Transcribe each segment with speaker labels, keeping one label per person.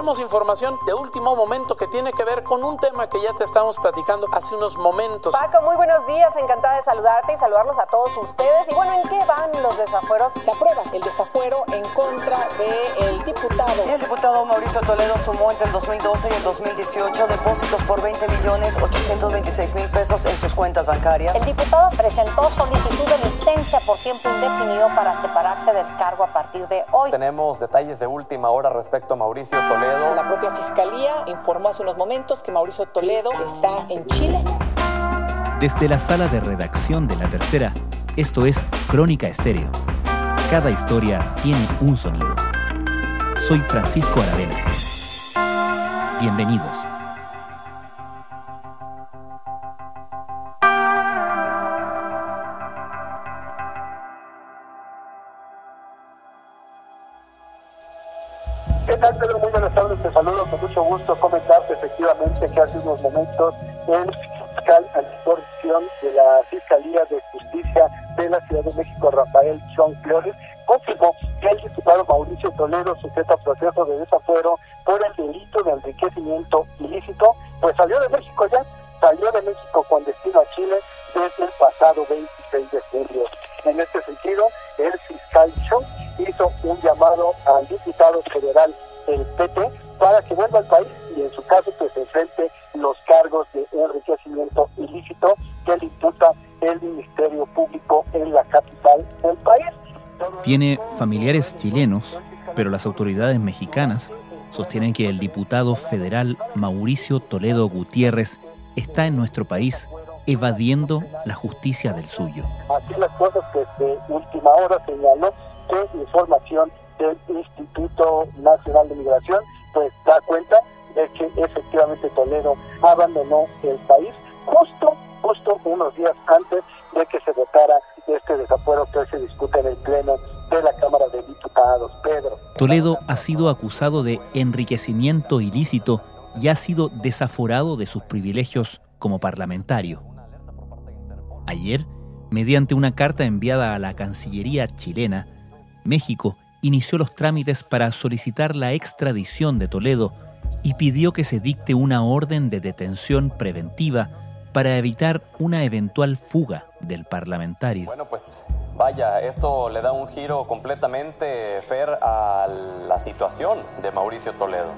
Speaker 1: tenemos información de último momento que tiene que ver con un tema que ya te estamos platicando hace unos momentos.
Speaker 2: Paco, muy buenos días, encantada de saludarte y saludarlos a todos ustedes. Y bueno, ¿en qué van los desafueros?
Speaker 3: Se aprueba el desafuero en contra del diputado.
Speaker 4: el diputado Mauricio Toledo sumó entre el 2012 y el 2018 depósitos por 20 millones 826 mil pesos en sus cuentas bancarias.
Speaker 5: El diputado presentó solicitud de licencia por tiempo indefinido para separarse del cargo a partir de hoy.
Speaker 6: Tenemos detalles de última hora respecto a Mauricio Toledo.
Speaker 3: La propia Fiscalía informó hace unos momentos que Mauricio Toledo está en Chile.
Speaker 7: Desde la sala de redacción de La Tercera, esto es Crónica Estéreo. Cada historia tiene un sonido. Soy Francisco Aravena. Bienvenidos.
Speaker 8: De la Fiscalía de Justicia de la Ciudad de México, Rafael Chong Flores, confirmó que el diputado Mauricio Toledo, sujeto a proceso de desafuero por el delito de enriquecimiento ilícito, pues salió de México ya, salió de México con destino a Chile desde el pasado 26 de julio. En este sentido, el fiscal Chong hizo un llamado al diputado federal del PT para que vuelva al país y en su caso pues enfrente los cargos de enriquecimiento ilícito que le imputa el Ministerio Público en la capital del país.
Speaker 7: Tiene familiares chilenos, pero las autoridades mexicanas sostienen que el diputado federal Mauricio Toledo Gutiérrez está en nuestro país evadiendo la justicia del suyo.
Speaker 8: Así las cosas, pues de última hora señaló que información del Instituto Nacional de Migración pues da cuenta de que efectivamente Toledo abandonó el país justo, justo unos días antes de que se votara este desafuero que hoy se discute en el Pleno de la Cámara de Diputados. Pedro.
Speaker 7: Toledo ha sido acusado de enriquecimiento ilícito y ha sido desaforado de sus privilegios como parlamentario. Ayer, mediante una carta enviada a la Cancillería chilena, México inició los trámites para solicitar la extradición de Toledo y pidió que se dicte una orden de detención preventiva para evitar una eventual fuga del parlamentario.
Speaker 6: Bueno, pues vaya, esto le da un giro completamente fair a la situación de Mauricio Toledo.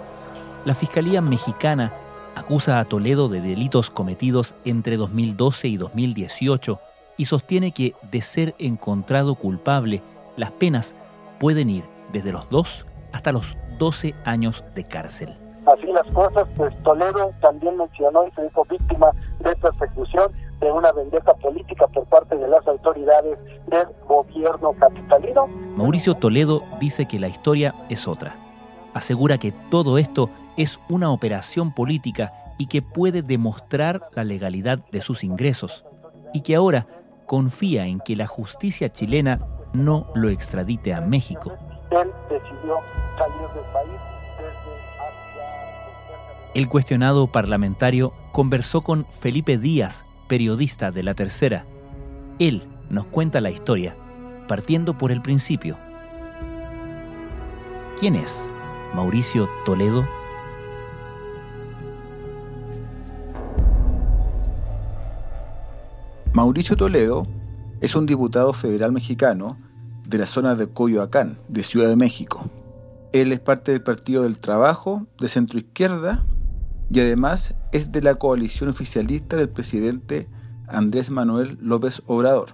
Speaker 7: La Fiscalía mexicana acusa a Toledo de delitos cometidos entre 2012 y 2018 y sostiene que, de ser encontrado culpable, las penas pueden ir desde los 2 hasta los 12 años de cárcel.
Speaker 8: Así las cosas, pues Toledo también mencionó y se dijo víctima de persecución de una vendetta política por parte de las autoridades del gobierno capitalino.
Speaker 7: Mauricio Toledo dice que la historia es otra. Asegura que todo esto es una operación política y que puede demostrar la legalidad de sus ingresos, y que ahora confía en que la justicia chilena no lo extradite a México.
Speaker 8: Él decidió salir del país
Speaker 7: El cuestionado parlamentario conversó con Felipe Díaz, periodista de La Tercera. Él nos cuenta la historia, partiendo por el principio. ¿Quién es Mauricio Toledo?
Speaker 9: Mauricio Toledo es un diputado federal mexicano de la zona de Coyoacán, de Ciudad de México. Él es parte del Partido del Trabajo, de centro izquierda, y además es de la coalición oficialista del presidente Andrés Manuel López Obrador.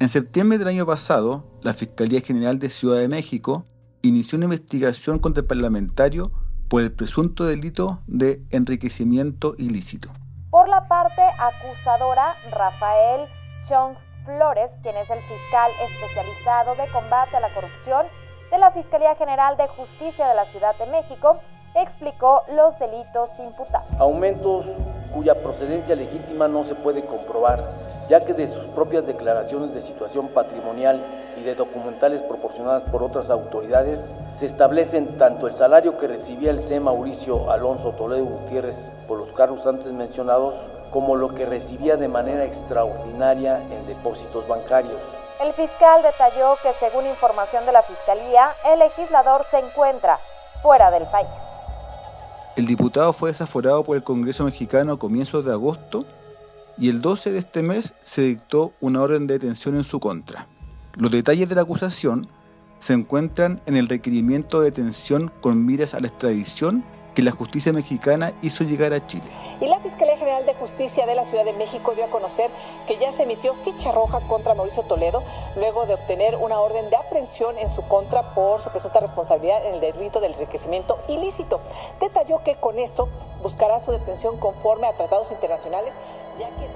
Speaker 9: En septiembre del año pasado, la Fiscalía General de Ciudad de México inició una investigación contra el parlamentario por el presunto delito de enriquecimiento ilícito.
Speaker 2: Por la parte acusadora, Rafael Chong Flores, quien es el fiscal especializado de combate a la corrupción de la Fiscalía General de Justicia de la Ciudad de México, explicó los delitos imputados.
Speaker 10: Aumentos cuya procedencia legítima no se puede comprobar, ya que de sus propias declaraciones de situación patrimonial y de documentales proporcionadas por otras autoridades, se establecen tanto el salario que recibía el C. Mauricio Alonso Toledo Gutiérrez por los cargos antes mencionados, como lo que recibía de manera extraordinaria en depósitos bancarios.
Speaker 2: El fiscal detalló que según información de la Fiscalía, el legislador se encuentra fuera del país.
Speaker 9: El diputado fue desaforado por el Congreso mexicano a comienzos de agosto y el 12 de este mes se dictó una orden de detención en su contra. Los detalles de la acusación se encuentran en el requerimiento de detención con miras a la extradición que la justicia mexicana hizo llegar a Chile.
Speaker 3: Y la Fiscalía General de Justicia de la Ciudad de México dio a conocer que ya se emitió ficha roja contra Mauricio Toledo luego de obtener una orden de aprehensión en su contra por su presunta responsabilidad en el delito del enriquecimiento ilícito. Detalló que con esto buscará su detención conforme a tratados internacionales.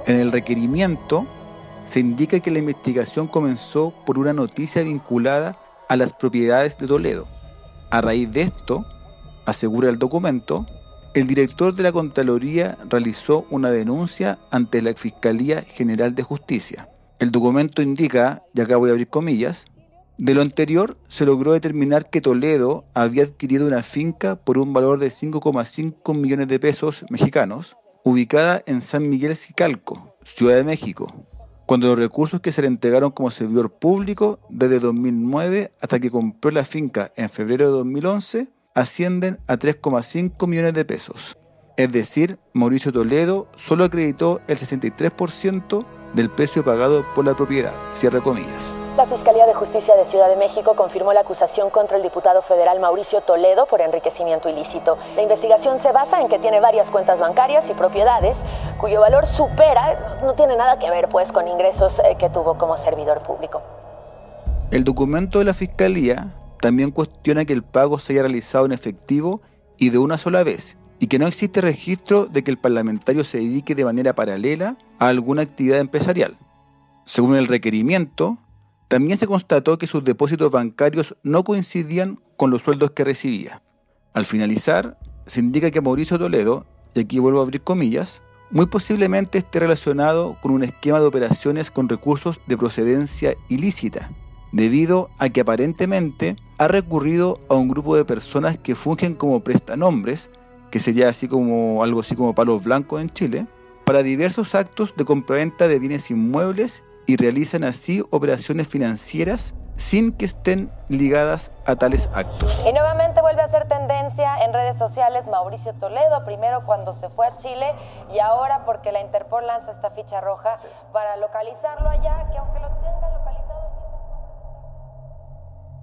Speaker 9: En el requerimiento se indica que la investigación comenzó por una noticia vinculada a las propiedades de Toledo. A raíz de esto, asegura el documento, el director de la Contraloría realizó una denuncia ante la Fiscalía General de Justicia. El documento indica, y acá voy a abrir comillas, de lo anterior se logró determinar que Toledo había adquirido una finca por un valor de 5,5 millones de pesos mexicanos, ubicada en San Miguel Cicalco, Ciudad de México, cuando los recursos que se le entregaron como servidor público desde 2009 hasta que compró la finca en febrero de 2011 ascienden a 3,5 millones de pesos. Es decir, Mauricio Toledo solo acreditó el 63% del precio pagado por la propiedad. Cierra comillas.
Speaker 11: La Fiscalía de Justicia de Ciudad de México confirmó la acusación contra el diputado federal Mauricio Toledo por enriquecimiento ilícito. La investigación se basa en que tiene varias cuentas bancarias y propiedades cuyo valor supera, no tiene nada que ver pues con ingresos eh, que tuvo como servidor público.
Speaker 9: El documento de la Fiscalía también cuestiona que el pago se haya realizado en efectivo y de una sola vez, y que no existe registro de que el parlamentario se dedique de manera paralela a alguna actividad empresarial. Según el requerimiento, también se constató que sus depósitos bancarios no coincidían con los sueldos que recibía. Al finalizar, se indica que Mauricio Toledo, y aquí vuelvo a abrir comillas, muy posiblemente esté relacionado con un esquema de operaciones con recursos de procedencia ilícita, debido a que aparentemente ha recurrido a un grupo de personas que fungen como prestanombres, que sería así como algo así como palos blancos en Chile, para diversos actos de compraventa de bienes inmuebles y realizan así operaciones financieras sin que estén ligadas a tales actos.
Speaker 2: Y nuevamente vuelve a ser tendencia en redes sociales Mauricio Toledo, primero cuando se fue a Chile y ahora porque la Interpol lanza esta ficha roja para localizarlo allá, que aunque lo tenga.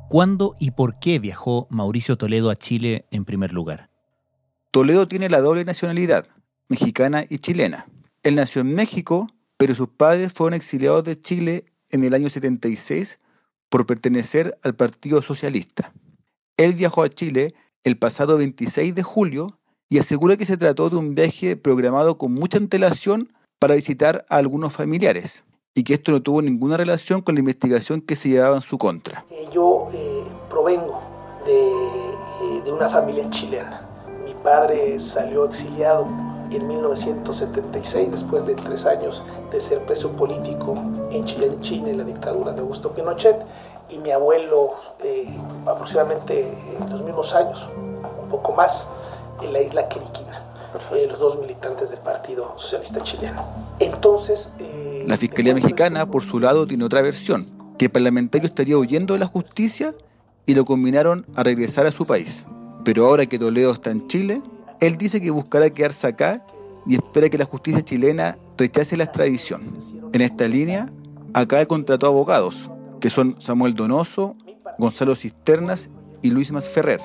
Speaker 7: ¿Cuándo y por qué viajó Mauricio Toledo a Chile en primer lugar?
Speaker 9: Toledo tiene la doble nacionalidad, mexicana y chilena. Él nació en México pero sus padres fueron exiliados de Chile en el año 76 por pertenecer al Partido Socialista. Él viajó a Chile el pasado 26 de julio y asegura que se trató de un viaje programado con mucha antelación para visitar a algunos familiares y que esto no tuvo ninguna relación con la investigación que se llevaba en su contra.
Speaker 12: Eh, yo eh, provengo de, eh, de una familia chilena. Mi padre salió exiliado en 1976, después de tres años de ser preso político en Chile, en China, en la dictadura de Augusto Pinochet, y mi abuelo eh, aproximadamente en los mismos años, un poco más, en la isla Quiriquina, eh, los dos militantes del Partido Socialista Chileno. Entonces...
Speaker 9: Eh, la Fiscalía Mexicana, por su lado, tiene otra versión, que el parlamentario estaría huyendo de la justicia y lo combinaron a regresar a su país. Pero ahora que Toledo está en Chile, él dice que buscará quedarse acá y espera que la justicia chilena rechace la extradición. En esta línea, acá contrató abogados, que son Samuel Donoso, Gonzalo Cisternas y Luis Masferrer.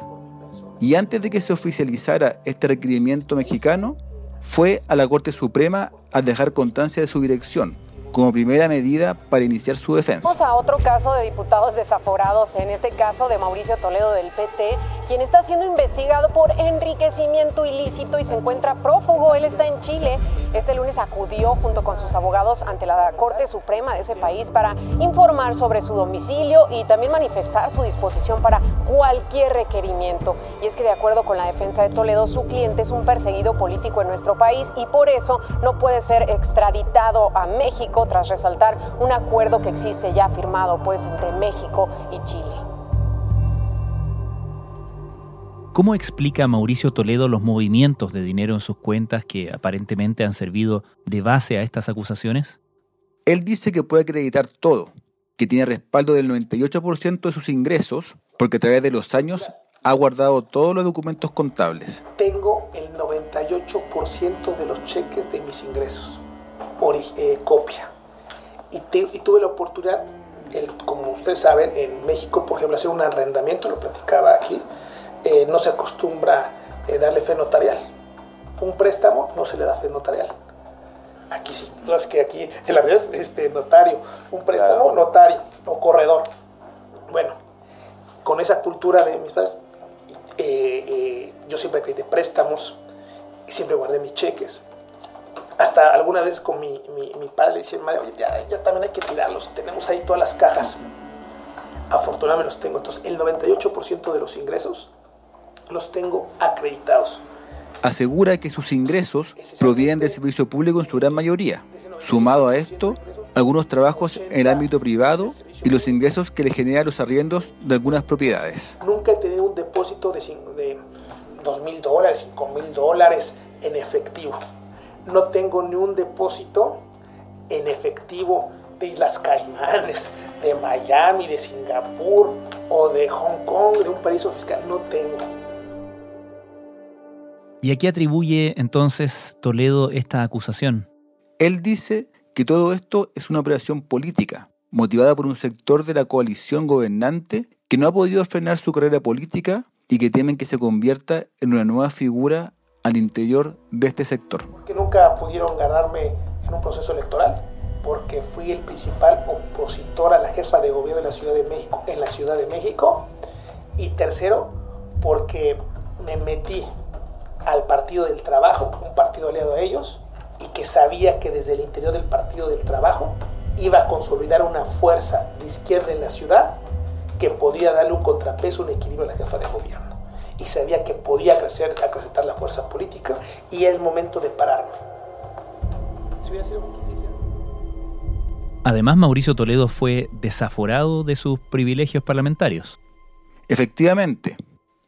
Speaker 9: Y antes de que se oficializara este requerimiento mexicano, fue a la Corte Suprema a dejar constancia de su dirección, como primera medida para iniciar su defensa.
Speaker 2: Vamos a otro caso de diputados desaforados, en este caso de Mauricio Toledo del PT, quien está siendo investigado por enriquecimiento ilícito y se encuentra prófugo. Él está en Chile. Este lunes acudió junto con sus abogados ante la Corte Suprema de ese país para informar sobre su domicilio y también manifestar su disposición para cualquier requerimiento. Y es que de acuerdo con la defensa de Toledo, su cliente es un perseguido político en nuestro país y por eso no puede ser extraditado a México tras resaltar un acuerdo que existe ya firmado pues entre México y Chile.
Speaker 7: ¿Cómo explica Mauricio Toledo los movimientos de dinero en sus cuentas que aparentemente han servido de base a estas acusaciones?
Speaker 9: Él dice que puede acreditar todo, que tiene respaldo del 98% de sus ingresos, porque a través de los años ha guardado todos los documentos contables.
Speaker 12: Tengo el 98% de los cheques de mis ingresos, eh, copia. Y, tuve la oportunidad, como ustedes saben, en México, por ejemplo, hacer un arrendamiento, lo platicaba aquí, eh, no se acostumbra eh, darle fe notarial. Un préstamo no se le da fe notarial. Aquí sí, no es que aquí, en la es este, notario, un préstamo notario o corredor. Bueno, con esa cultura de mis padres, eh, eh, yo siempre creí de préstamos siempre guardé mis cheques. Hasta alguna vez con mi, mi, padre le decía, oye, ya, ya, también hay que tirarlos, tenemos ahí todas las cajas. Afortunadamente los tengo. Entonces, el 98% de los ingresos los tengo acreditados.
Speaker 9: Asegura que sus ingresos provienen del servicio público en su gran mayoría. Sumado a esto, algunos trabajos en el ámbito privado y los ingresos que le generan los arriendos de algunas propiedades.
Speaker 12: Nunca he tenido un depósito de, de 2 mil dólares, 5 mil dólares en efectivo. No tengo ni un depósito en efectivo de Islas Caimanes, de Miami, de Singapur o de Hong Kong, de un paraíso fiscal. No tengo.
Speaker 7: ¿Y a qué atribuye entonces Toledo esta acusación?
Speaker 9: Él dice que todo esto es una operación política, motivada por un sector de la coalición gobernante que no ha podido frenar su carrera política y que temen que se convierta en una nueva figura al interior de este sector.
Speaker 12: Que nunca pudieron ganarme en un proceso electoral, porque fui el principal opositor a la jefa de gobierno de la Ciudad de México en la Ciudad de México. Y tercero, porque me metí al Partido del Trabajo, un partido aliado a ellos, y que sabía que desde el interior del Partido del Trabajo iba a consolidar una fuerza de izquierda en la ciudad que podía darle un contrapeso, un equilibrio a la jefa de gobierno. Y sabía que podía crecer, acrecentar la fuerza política y es momento de pararme. Si hubiera sido justicia.
Speaker 7: Además, Mauricio Toledo fue desaforado de sus privilegios parlamentarios.
Speaker 9: Efectivamente.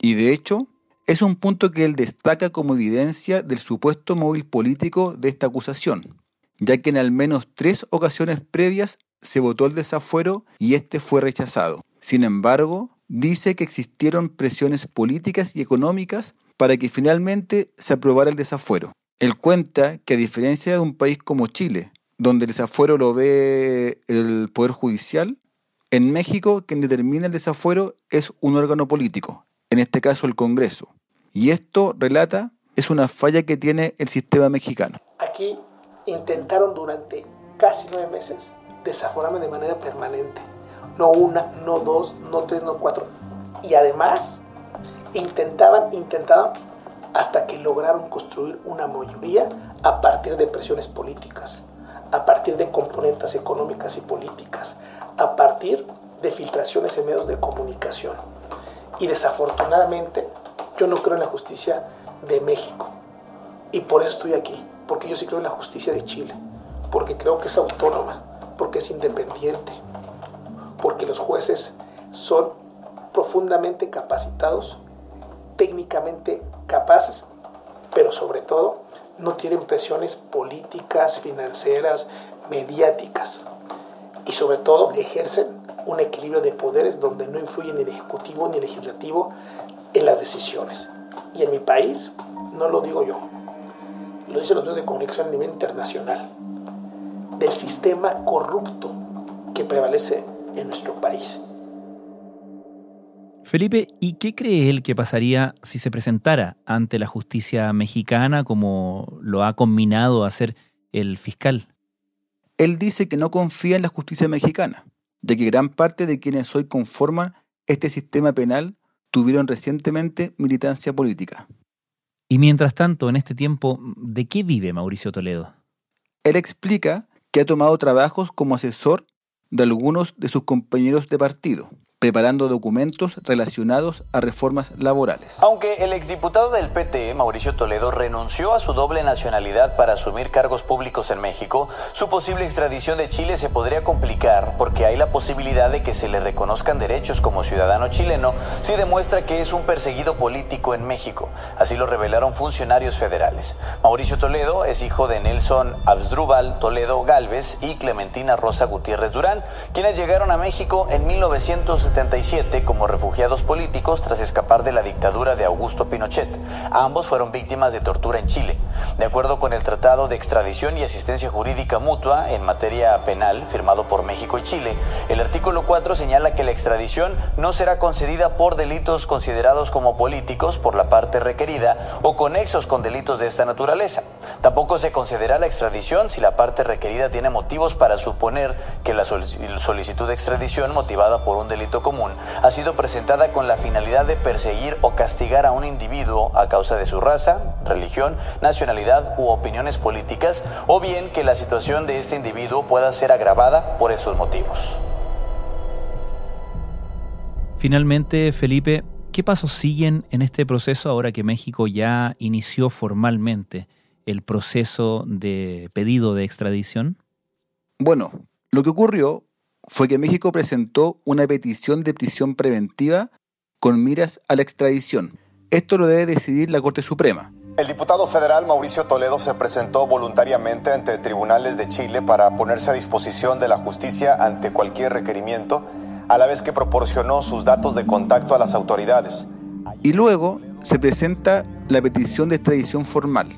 Speaker 9: Y de hecho, es un punto que él destaca como evidencia del supuesto móvil político de esta acusación, ya que en al menos tres ocasiones previas se votó el desafuero y este fue rechazado. Sin embargo, dice que existieron presiones políticas y económicas para que finalmente se aprobara el desafuero. Él cuenta que a diferencia de un país como Chile, donde el desafuero lo ve el Poder Judicial, en México quien determina el desafuero es un órgano político, en este caso el Congreso. Y esto, relata, es una falla que tiene el sistema mexicano.
Speaker 12: Aquí intentaron durante casi nueve meses desaforarme de manera permanente. No una, no dos, no tres, no cuatro. Y además intentaban, intentaban hasta que lograron construir una mayoría a partir de presiones políticas, a partir de componentes económicas y políticas, a partir de filtraciones en medios de comunicación. Y desafortunadamente yo no creo en la justicia de México. Y por eso estoy aquí, porque yo sí creo en la justicia de Chile, porque creo que es autónoma, porque es independiente, porque los jueces son profundamente capacitados, técnicamente capaces, pero sobre todo no tienen presiones políticas, financieras, mediáticas. Y sobre todo ejercen un equilibrio de poderes donde no influye ni el Ejecutivo ni el Legislativo en las decisiones. Y en mi país, no lo digo yo, lo dicen los medios de comunicación a nivel internacional, del sistema corrupto que prevalece en nuestro país.
Speaker 7: Felipe, ¿y qué cree él que pasaría si se presentara ante la justicia mexicana como lo ha combinado a hacer el fiscal?
Speaker 9: Él dice que no confía en la justicia mexicana, ya que gran parte de quienes hoy conforman este sistema penal tuvieron recientemente militancia política.
Speaker 7: Y mientras tanto, en este tiempo, ¿de qué vive Mauricio Toledo?
Speaker 9: Él explica que ha tomado trabajos como asesor de algunos de sus compañeros de partido, preparando documentos relacionados a reformas laborales.
Speaker 13: Aunque el exdiputado del PT, Mauricio Toledo, renunció a su doble nacionalidad para asumir cargos públicos en México, su posible extradición de Chile se podría complicar porque hay la posibilidad de que se le reconozcan derechos como ciudadano chileno si demuestra que es un perseguido político en México. Así lo revelaron funcionarios federales. Mauricio Toledo es hijo de Nelson Absdrúbal Toledo Galvez y Clementina Rosa Gutiérrez Durán, quienes llegaron a México en 1900 1977 como refugiados políticos tras escapar de la dictadura de Augusto Pinochet. Ambos fueron víctimas de tortura en Chile. De acuerdo con el Tratado de Extradición y Asistencia Jurídica Mutua en materia penal firmado por México y Chile, el artículo 4 señala que la extradición no será concedida por delitos considerados como políticos por la parte requerida o conexos con delitos de esta naturaleza. Tampoco se concederá la extradición si la parte requerida tiene motivos para suponer que la solicitud de extradición motivada por un delito común ha sido presentada con la finalidad de perseguir o castigar a un individuo a causa de su raza, religión, nacionalidad u opiniones políticas, o bien que la situación de este individuo pueda ser agravada por esos motivos.
Speaker 7: Finalmente, Felipe, ¿qué pasos siguen en este proceso ahora que México ya inició formalmente el proceso de pedido de extradición?
Speaker 9: Bueno, lo que ocurrió fue que México presentó una petición de prisión preventiva con miras a la extradición. Esto lo debe decidir la Corte Suprema.
Speaker 14: El diputado federal Mauricio Toledo se presentó voluntariamente ante tribunales de Chile para ponerse a disposición de la justicia ante cualquier requerimiento, a la vez que proporcionó sus datos de contacto a las autoridades.
Speaker 9: Y luego se presenta la petición de extradición formal,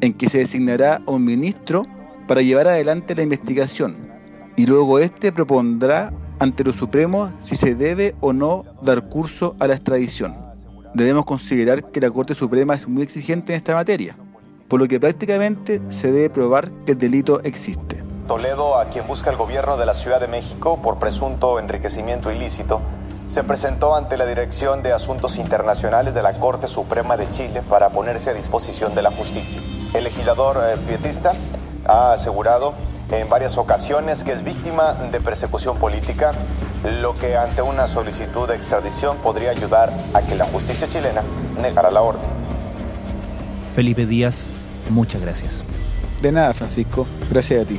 Speaker 9: en que se designará a un ministro para llevar adelante la investigación y luego éste propondrá ante los supremos si se debe o no dar curso a la extradición. Debemos considerar que la Corte Suprema es muy exigente en esta materia, por lo que prácticamente se debe probar que el delito existe.
Speaker 14: Toledo, a quien busca el gobierno de la Ciudad de México por presunto enriquecimiento ilícito, se presentó ante la Dirección de Asuntos Internacionales de la Corte Suprema de Chile para ponerse a disposición de la justicia. El legislador eh, pietista ha asegurado en varias ocasiones que es víctima de persecución política, lo que ante una solicitud de extradición podría ayudar a que la justicia chilena negara la orden.
Speaker 7: Felipe Díaz, muchas gracias.
Speaker 9: De nada, Francisco. Gracias a ti.